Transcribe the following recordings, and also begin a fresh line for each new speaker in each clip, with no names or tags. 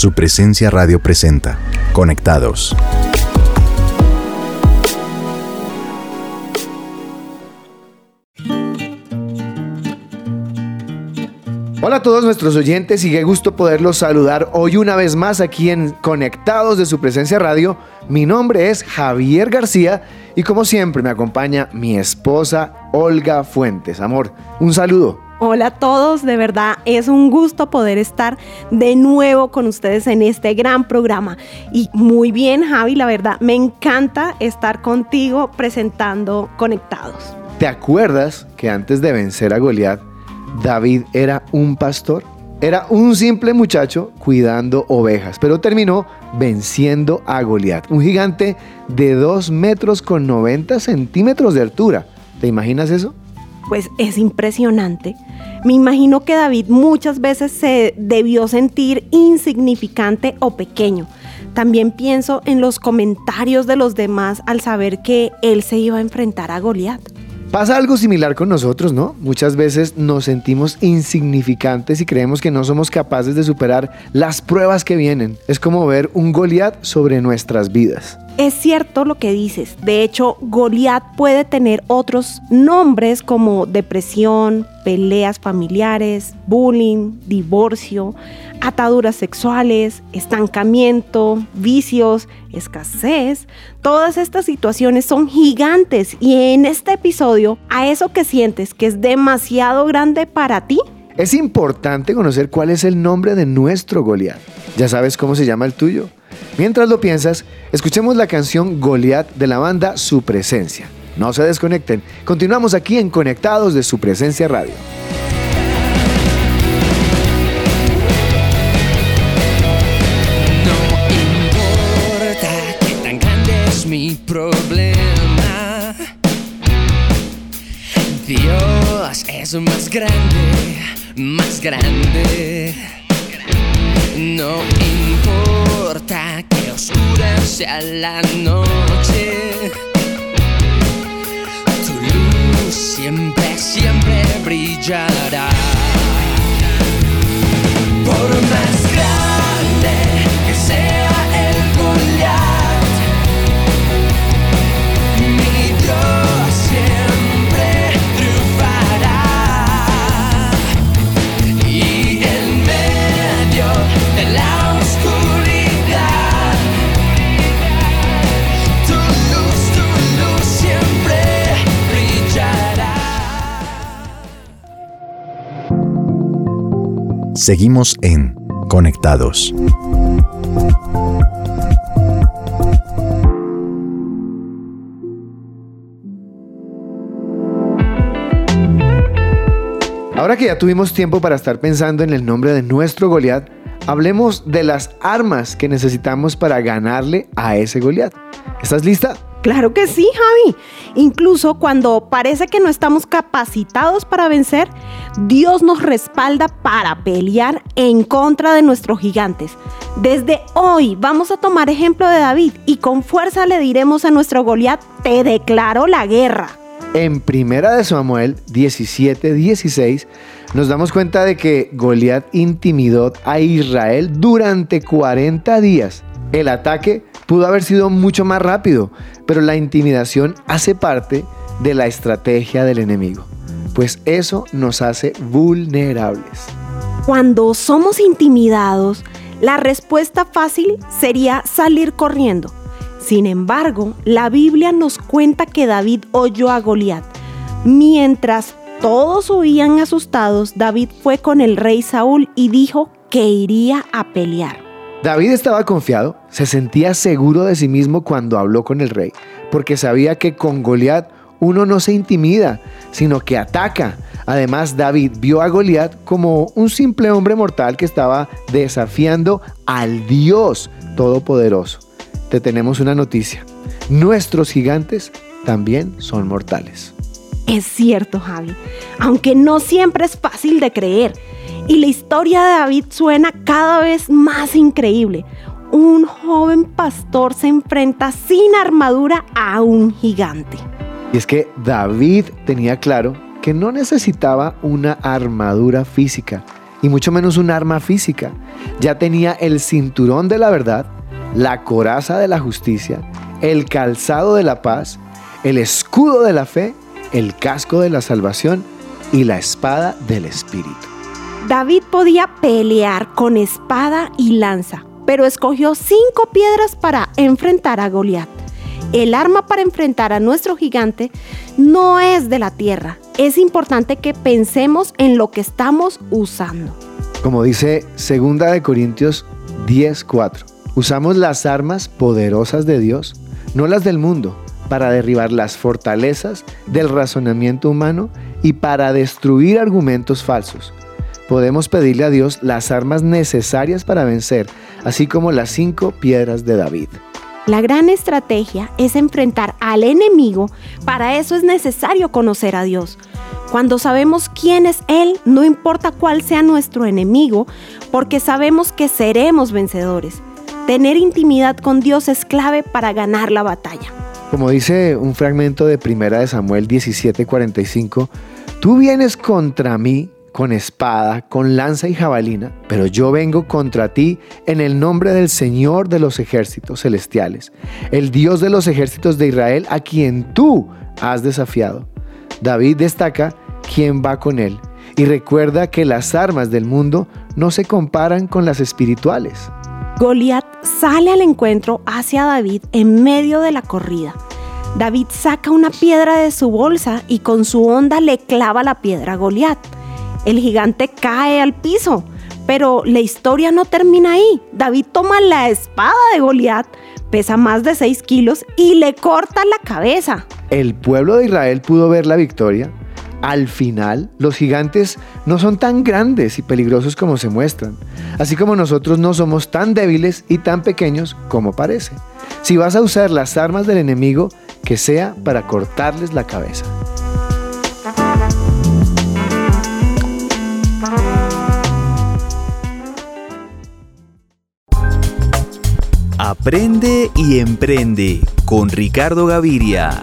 Su presencia radio presenta. Conectados.
Hola a todos nuestros oyentes y qué gusto poderlos saludar hoy una vez más aquí en Conectados de su presencia radio. Mi nombre es Javier García y como siempre me acompaña mi esposa Olga Fuentes. Amor, un saludo.
Hola a todos, de verdad es un gusto poder estar de nuevo con ustedes en este gran programa. Y muy bien Javi, la verdad me encanta estar contigo presentando Conectados.
¿Te acuerdas que antes de vencer a Goliat, David era un pastor? Era un simple muchacho cuidando ovejas, pero terminó venciendo a Goliat, un gigante de 2 metros con 90 centímetros de altura. ¿Te imaginas eso?
Pues es impresionante. Me imagino que David muchas veces se debió sentir insignificante o pequeño. También pienso en los comentarios de los demás al saber que él se iba a enfrentar a Goliat.
Pasa algo similar con nosotros, ¿no? Muchas veces nos sentimos insignificantes y creemos que no somos capaces de superar las pruebas que vienen. Es como ver un Goliat sobre nuestras vidas.
Es cierto lo que dices. De hecho, Goliat puede tener otros nombres como depresión, peleas familiares, bullying, divorcio, ataduras sexuales, estancamiento, vicios, escasez. Todas estas situaciones son gigantes y en este episodio, a eso que sientes que es demasiado grande para ti,
es importante conocer cuál es el nombre de nuestro Goliat. ¿Ya sabes cómo se llama el tuyo? Mientras lo piensas, escuchemos la canción Goliat de la banda Su Presencia. No se desconecten, continuamos aquí en Conectados de Su Presencia Radio.
No importa qué tan grande es mi problema, Dios es más grande, más grande. No importa que oscura sea la noche, siempre, siempre brillará. Por más grande que sea
Seguimos en Conectados.
Ahora que ya tuvimos tiempo para estar pensando en el nombre de nuestro Goliat, hablemos de las armas que necesitamos para ganarle a ese Goliat. ¿Estás lista?
Claro que sí, Javi. Incluso cuando parece que no estamos capacitados para vencer, Dios nos respalda para pelear en contra de nuestros gigantes. Desde hoy vamos a tomar ejemplo de David y con fuerza le diremos a nuestro Goliat, te declaro la guerra.
En Primera de Samuel 17, 16 nos damos cuenta de que Goliat intimidó a Israel durante 40 días. El ataque pudo haber sido mucho más rápido, pero la intimidación hace parte de la estrategia del enemigo, pues eso nos hace vulnerables.
Cuando somos intimidados, la respuesta fácil sería salir corriendo. Sin embargo, la Biblia nos cuenta que David oyó a Goliat. Mientras todos huían asustados, David fue con el rey Saúl y dijo que iría a pelear.
David estaba confiado, se sentía seguro de sí mismo cuando habló con el rey, porque sabía que con Goliat uno no se intimida, sino que ataca. Además, David vio a Goliat como un simple hombre mortal que estaba desafiando al Dios Todopoderoso. Te tenemos una noticia. Nuestros gigantes también son mortales.
Es cierto, Javi, aunque no siempre es fácil de creer. Y la historia de David suena cada vez más increíble. Un joven pastor se enfrenta sin armadura a un gigante.
Y es que David tenía claro que no necesitaba una armadura física. y mucho menos un arma física. Ya tenía el cinturón de la verdad, la coraza de la justicia, el calzado de la paz, el escudo de la fe, el casco de la salvación y la espada del Espíritu.
David podía pelear con espada y lanza, pero escogió cinco piedras para enfrentar a Goliat. El arma para enfrentar a nuestro gigante no es de la tierra. Es importante que pensemos en lo que estamos usando.
Como dice 2 de Corintios 10:4, usamos las armas poderosas de Dios, no las del mundo, para derribar las fortalezas del razonamiento humano y para destruir argumentos falsos. Podemos pedirle a Dios las armas necesarias para vencer, así como las cinco piedras de David.
La gran estrategia es enfrentar al enemigo, para eso es necesario conocer a Dios. Cuando sabemos quién es Él, no importa cuál sea nuestro enemigo, porque sabemos que seremos vencedores. Tener intimidad con Dios es clave para ganar la batalla.
Como dice un fragmento de Primera de Samuel 17:45, tú vienes contra mí con espada, con lanza y jabalina, pero yo vengo contra ti en el nombre del Señor de los ejércitos celestiales, el Dios de los ejércitos de Israel, a quien tú has desafiado. David destaca quién va con él y recuerda que las armas del mundo no se comparan con las espirituales.
Goliat sale al encuentro hacia David en medio de la corrida. David saca una piedra de su bolsa y con su onda le clava la piedra a Goliat. El gigante cae al piso, pero la historia no termina ahí. David toma la espada de Goliat, pesa más de 6 kilos y le corta la cabeza.
El pueblo de Israel pudo ver la victoria. Al final, los gigantes no son tan grandes y peligrosos como se muestran, así como nosotros no somos tan débiles y tan pequeños como parece. Si vas a usar las armas del enemigo, que sea para cortarles la cabeza.
Aprende y emprende con Ricardo Gaviria.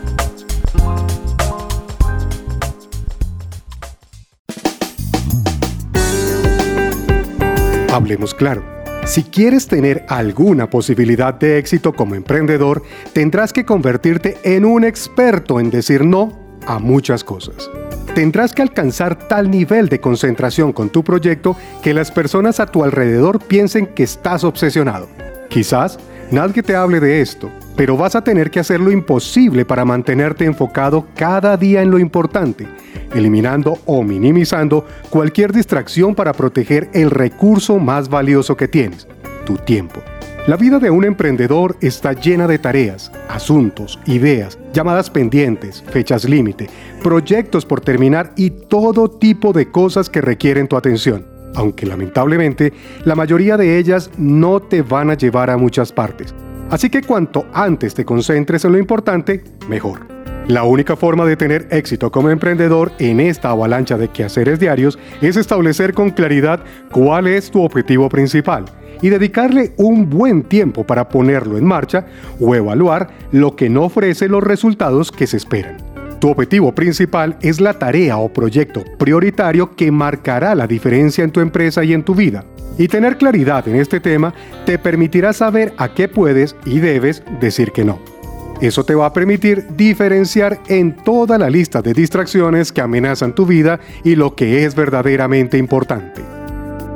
Hablemos claro. Si quieres tener alguna posibilidad de éxito como emprendedor, tendrás que convertirte en un experto en decir no a muchas cosas. Tendrás que alcanzar tal nivel de concentración con tu proyecto que las personas a tu alrededor piensen que estás obsesionado. Quizás nadie te hable de esto, pero vas a tener que hacer lo imposible para mantenerte enfocado cada día en lo importante, eliminando o minimizando cualquier distracción para proteger el recurso más valioso que tienes, tu tiempo. La vida de un emprendedor está llena de tareas, asuntos, ideas, llamadas pendientes, fechas límite, proyectos por terminar y todo tipo de cosas que requieren tu atención aunque lamentablemente la mayoría de ellas no te van a llevar a muchas partes. Así que cuanto antes te concentres en lo importante, mejor. La única forma de tener éxito como emprendedor en esta avalancha de quehaceres diarios es establecer con claridad cuál es tu objetivo principal y dedicarle un buen tiempo para ponerlo en marcha o evaluar lo que no ofrece los resultados que se esperan. Tu objetivo principal es la tarea o proyecto prioritario que marcará la diferencia en tu empresa y en tu vida. Y tener claridad en este tema te permitirá saber a qué puedes y debes decir que no. Eso te va a permitir diferenciar en toda la lista de distracciones que amenazan tu vida y lo que es verdaderamente importante.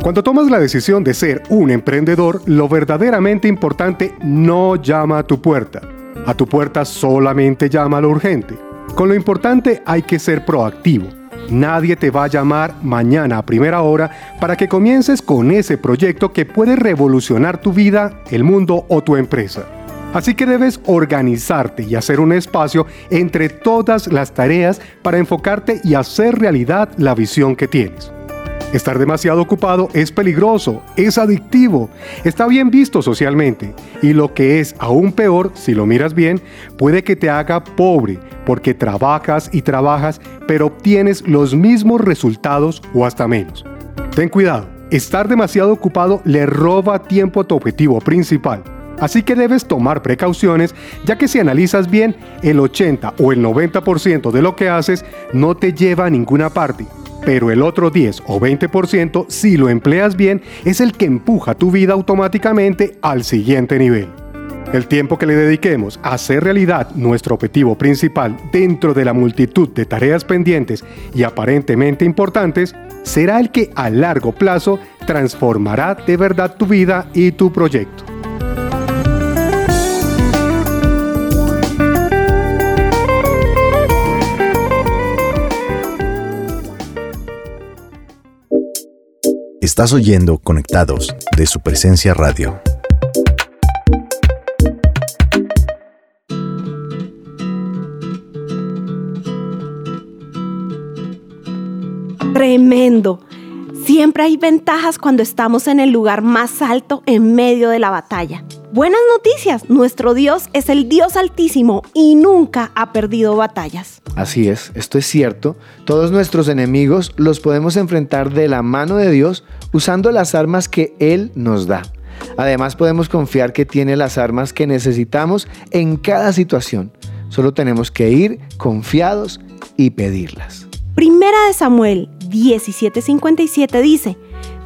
Cuando tomas la decisión de ser un emprendedor, lo verdaderamente importante no llama a tu puerta. A tu puerta solamente llama lo urgente. Con lo importante hay que ser proactivo. Nadie te va a llamar mañana a primera hora para que comiences con ese proyecto que puede revolucionar tu vida, el mundo o tu empresa. Así que debes organizarte y hacer un espacio entre todas las tareas para enfocarte y hacer realidad la visión que tienes. Estar demasiado ocupado es peligroso, es adictivo, está bien visto socialmente y lo que es aún peor, si lo miras bien, puede que te haga pobre porque trabajas y trabajas pero obtienes los mismos resultados o hasta menos. Ten cuidado, estar demasiado ocupado le roba tiempo a tu objetivo principal. Así que debes tomar precauciones, ya que si analizas bien, el 80 o el 90% de lo que haces no te lleva a ninguna parte pero el otro 10 o 20%, si lo empleas bien, es el que empuja tu vida automáticamente al siguiente nivel. El tiempo que le dediquemos a hacer realidad nuestro objetivo principal dentro de la multitud de tareas pendientes y aparentemente importantes será el que a largo plazo transformará de verdad tu vida y tu proyecto.
Estás oyendo Conectados de su presencia radio.
Tremendo. Siempre hay ventajas cuando estamos en el lugar más alto en medio de la batalla. Buenas noticias, nuestro Dios es el Dios altísimo y nunca ha perdido batallas.
Así es, esto es cierto. Todos nuestros enemigos los podemos enfrentar de la mano de Dios usando las armas que Él nos da. Además podemos confiar que tiene las armas que necesitamos en cada situación. Solo tenemos que ir confiados y pedirlas.
Primera de Samuel 17:57 dice,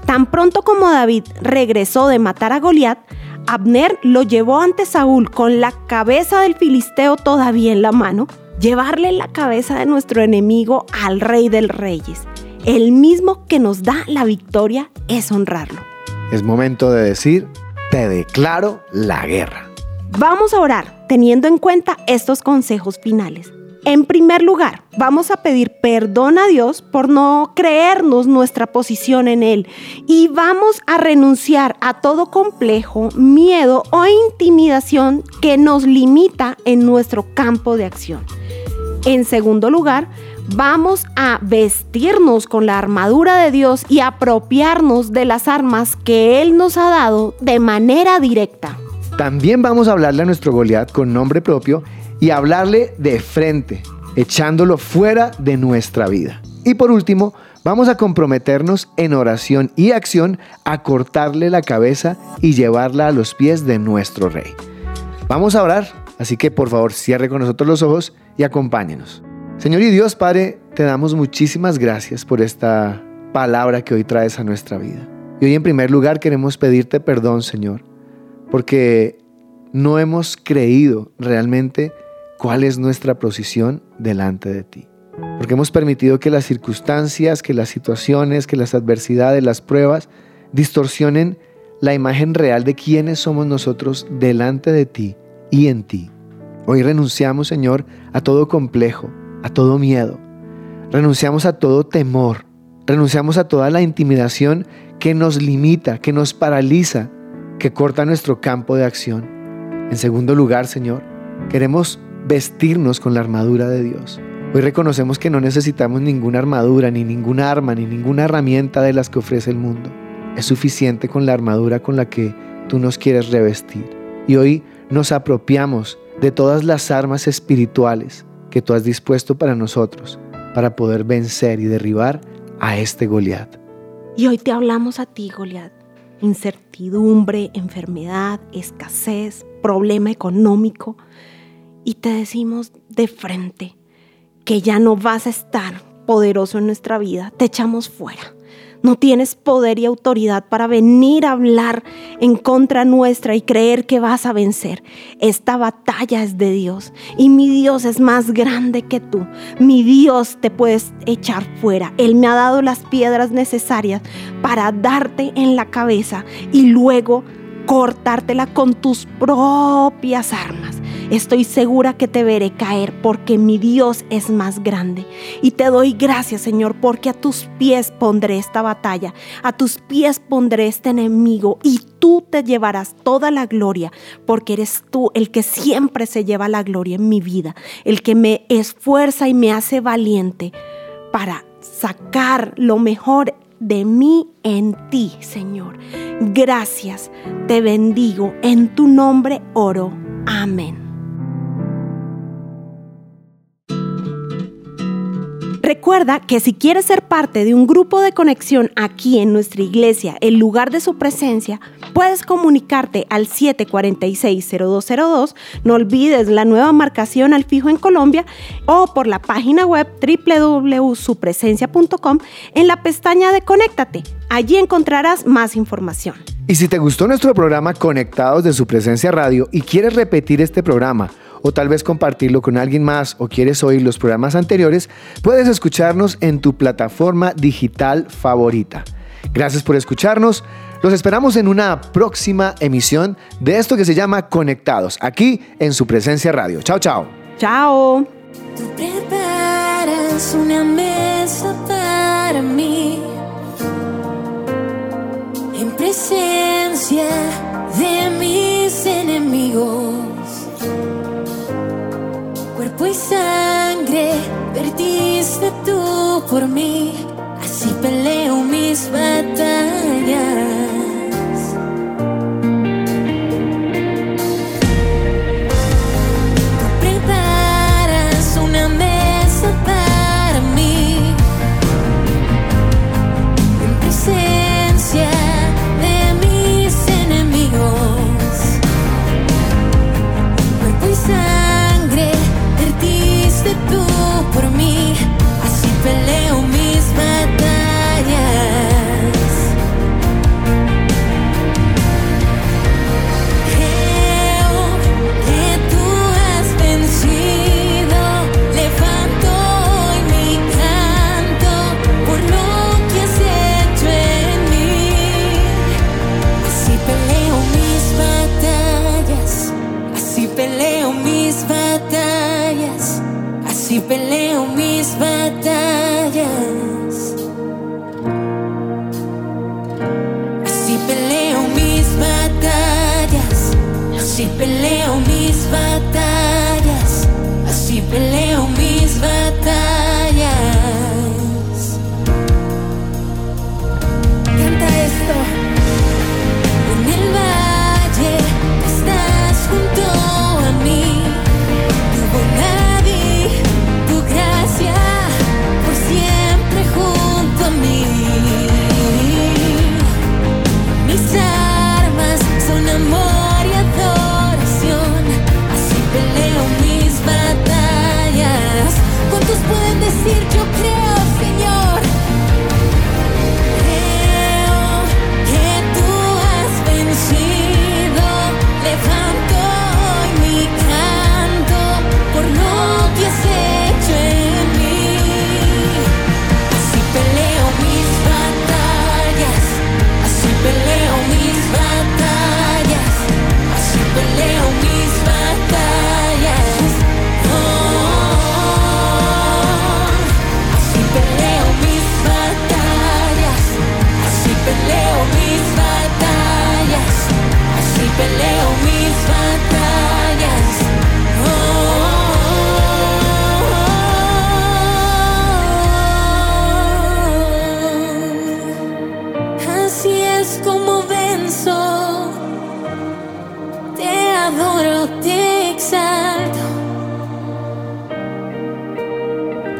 Tan pronto como David regresó de matar a Goliat, Abner lo llevó ante Saúl con la cabeza del filisteo todavía en la mano, llevarle la cabeza de nuestro enemigo al rey del reyes. El mismo que nos da la victoria es honrarlo.
Es momento de decir, te declaro la guerra.
Vamos a orar teniendo en cuenta estos consejos finales. En primer lugar, vamos a pedir perdón a Dios por no creernos nuestra posición en Él y vamos a renunciar a todo complejo, miedo o intimidación que nos limita en nuestro campo de acción. En segundo lugar, vamos a vestirnos con la armadura de Dios y apropiarnos de las armas que Él nos ha dado de manera directa.
También vamos a hablarle a nuestro Goliat con nombre propio y hablarle de frente, echándolo fuera de nuestra vida. Y por último, vamos a comprometernos en oración y acción a cortarle la cabeza y llevarla a los pies de nuestro Rey. Vamos a orar, así que por favor cierre con nosotros los ojos y acompáñenos. Señor y Dios Padre, te damos muchísimas gracias por esta palabra que hoy traes a nuestra vida. Y hoy en primer lugar queremos pedirte perdón, Señor, porque no hemos creído realmente cuál es nuestra posición delante de ti. Porque hemos permitido que las circunstancias, que las situaciones, que las adversidades, las pruebas distorsionen la imagen real de quiénes somos nosotros delante de ti y en ti. Hoy renunciamos, Señor, a todo complejo, a todo miedo. Renunciamos a todo temor. Renunciamos a toda la intimidación que nos limita, que nos paraliza, que corta nuestro campo de acción. En segundo lugar, Señor, queremos vestirnos con la armadura de Dios. Hoy reconocemos que no necesitamos ninguna armadura, ni ninguna arma, ni ninguna herramienta de las que ofrece el mundo. Es suficiente con la armadura con la que tú nos quieres revestir. Y hoy nos apropiamos de todas las armas espirituales que tú has dispuesto para nosotros, para poder vencer y derribar a este Goliat.
Y hoy te hablamos a ti, Goliat. Incertidumbre, enfermedad, escasez, problema económico y te decimos de frente que ya no vas a estar poderoso en nuestra vida, te echamos fuera. No tienes poder y autoridad para venir a hablar en contra nuestra y creer que vas a vencer. Esta batalla es de Dios y mi Dios es más grande que tú. Mi Dios te puedes echar fuera. Él me ha dado las piedras necesarias para darte en la cabeza y luego cortártela con tus propias armas. Estoy segura que te veré caer porque mi Dios es más grande. Y te doy gracias, Señor, porque a tus pies pondré esta batalla, a tus pies pondré este enemigo y tú te llevarás toda la gloria, porque eres tú el que siempre se lleva la gloria en mi vida, el que me esfuerza y me hace valiente para sacar lo mejor de mí en ti, Señor. Gracias, te bendigo, en tu nombre oro. Amén. Recuerda que si quieres ser parte de un grupo de conexión aquí en nuestra iglesia, el lugar de su presencia, puedes comunicarte al 746-0202. No olvides la nueva marcación al fijo en Colombia o por la página web www.supresencia.com en la pestaña de Conéctate. Allí encontrarás más información.
Y si te gustó nuestro programa Conectados de su presencia radio y quieres repetir este programa, o tal vez compartirlo con alguien más o quieres oír los programas anteriores, puedes escucharnos en tu plataforma digital favorita. Gracias por escucharnos. Los esperamos en una próxima emisión de esto que se llama Conectados, aquí en su presencia radio. Chao, chao.
Chao.
Tú preparas una mesa para mí en presencia de mis enemigos cuerpo sangre perdiste tú por mí, así peleo mis batallas.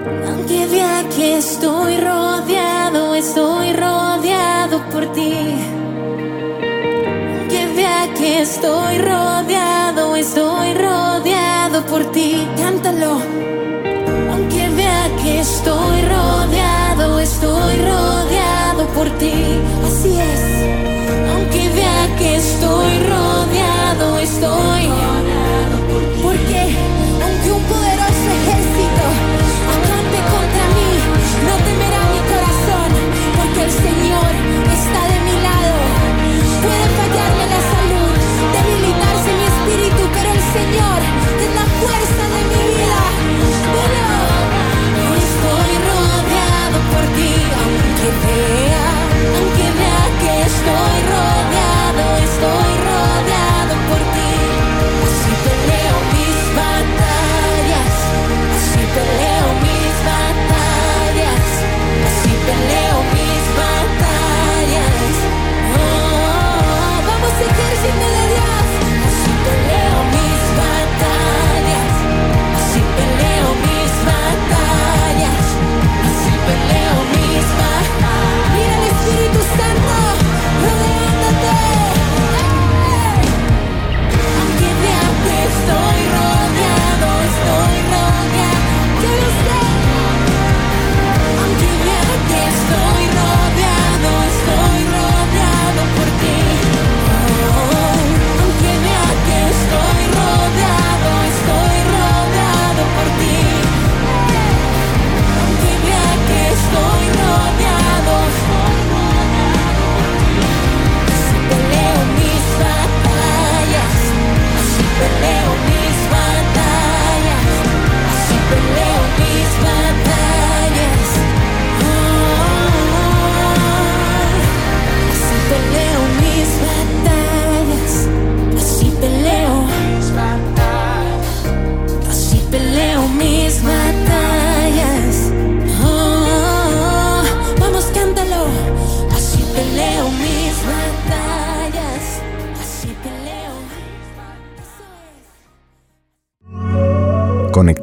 Aunque vea que estoy rodeado, estoy rodeado por ti. Aunque vea que estoy rodeado, estoy rodeado por ti. Cántalo. Aunque vea que estoy rodeado, estoy rodeado por ti. Así es. Aunque vea que estoy rodeado, estoy